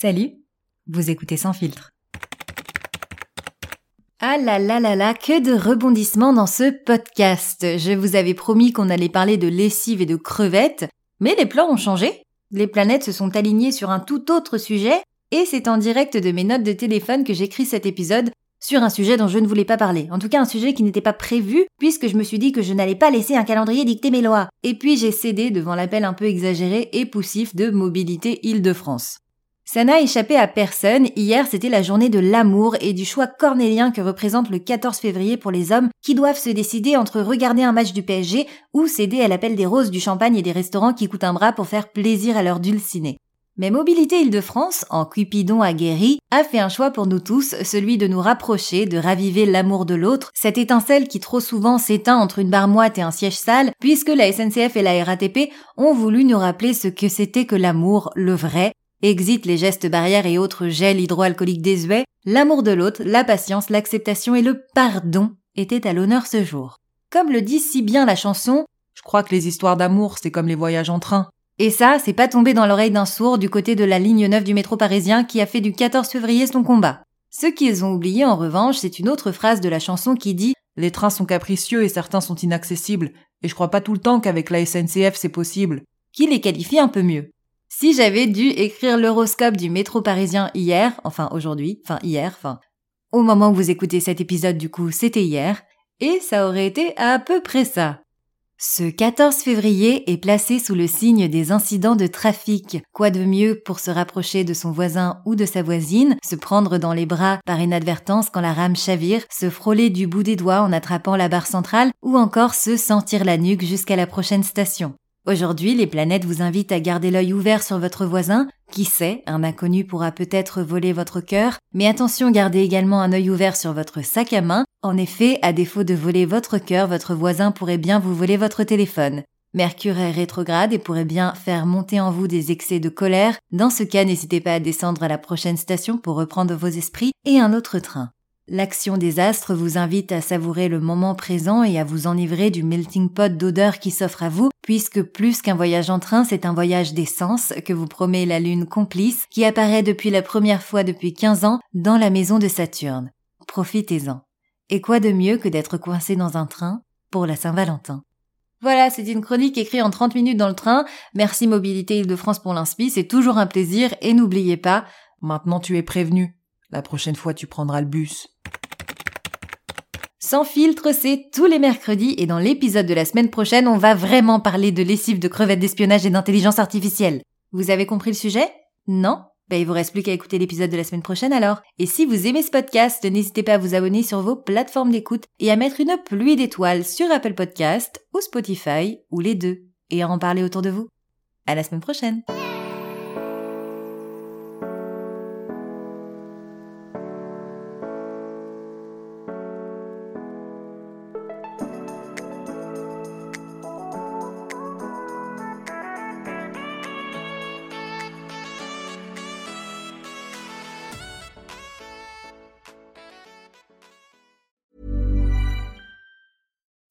Salut, vous écoutez sans filtre. Ah là là là là, que de rebondissements dans ce podcast. Je vous avais promis qu'on allait parler de lessive et de crevettes, mais les plans ont changé. Les planètes se sont alignées sur un tout autre sujet, et c'est en direct de mes notes de téléphone que j'écris cet épisode sur un sujet dont je ne voulais pas parler. En tout cas, un sujet qui n'était pas prévu, puisque je me suis dit que je n'allais pas laisser un calendrier dicter mes lois. Et puis j'ai cédé devant l'appel un peu exagéré et poussif de Mobilité Île-de-France. Ça n'a échappé à personne, hier c'était la journée de l'amour et du choix cornélien que représente le 14 février pour les hommes qui doivent se décider entre regarder un match du PSG ou céder à l'appel des roses du champagne et des restaurants qui coûtent un bras pour faire plaisir à leur dulciné. Mais Mobilité Île-de-France, en Cupidon aguerri, a fait un choix pour nous tous, celui de nous rapprocher, de raviver l'amour de l'autre, cette étincelle qui trop souvent s'éteint entre une barre moite et un siège sale, puisque la SNCF et la RATP ont voulu nous rappeler ce que c'était que l'amour, le vrai, Exit les gestes barrières et autres gels hydroalcooliques désuets, l'amour de l'autre, la patience, l'acceptation et le pardon étaient à l'honneur ce jour. Comme le dit si bien la chanson, Je crois que les histoires d'amour, c'est comme les voyages en train. et ça, c'est pas tombé dans l'oreille d'un sourd du côté de la ligne 9 du métro parisien qui a fait du 14 février son combat. Ce qu'ils ont oublié en revanche, c'est une autre phrase de la chanson qui dit Les trains sont capricieux et certains sont inaccessibles. Et je crois pas tout le temps qu'avec la SNCF c'est possible. qui les qualifie un peu mieux. Si j'avais dû écrire l'horoscope du métro parisien hier, enfin aujourd'hui, enfin hier, enfin au moment où vous écoutez cet épisode du coup, c'était hier, et ça aurait été à peu près ça. Ce 14 février est placé sous le signe des incidents de trafic. Quoi de mieux pour se rapprocher de son voisin ou de sa voisine, se prendre dans les bras par inadvertance quand la rame chavire, se frôler du bout des doigts en attrapant la barre centrale ou encore se sentir la nuque jusqu'à la prochaine station? Aujourd'hui, les planètes vous invitent à garder l'œil ouvert sur votre voisin. Qui sait, un inconnu pourra peut-être voler votre cœur, mais attention, gardez également un œil ouvert sur votre sac à main. En effet, à défaut de voler votre cœur, votre voisin pourrait bien vous voler votre téléphone. Mercure est rétrograde et pourrait bien faire monter en vous des excès de colère. Dans ce cas, n'hésitez pas à descendre à la prochaine station pour reprendre vos esprits et un autre train. L'action des astres vous invite à savourer le moment présent et à vous enivrer du melting pot d'odeurs qui s'offre à vous, puisque plus qu'un voyage en train, c'est un voyage d'essence que vous promet la lune complice qui apparaît depuis la première fois depuis 15 ans dans la maison de Saturne. Profitez-en. Et quoi de mieux que d'être coincé dans un train pour la Saint-Valentin? Voilà, c'est une chronique écrite en 30 minutes dans le train. Merci Mobilité Île-de-France pour l'inspi, c'est toujours un plaisir et n'oubliez pas, Maintenant tu es prévenu. La prochaine fois tu prendras le bus. Sans filtre, c'est tous les mercredis et dans l'épisode de la semaine prochaine, on va vraiment parler de lessive, de crevettes d'espionnage et d'intelligence artificielle. Vous avez compris le sujet? Non? Ben il vous reste plus qu'à écouter l'épisode de la semaine prochaine alors. Et si vous aimez ce podcast, n'hésitez pas à vous abonner sur vos plateformes d'écoute et à mettre une pluie d'étoiles sur Apple Podcast ou Spotify ou les deux et à en parler autour de vous. À la semaine prochaine.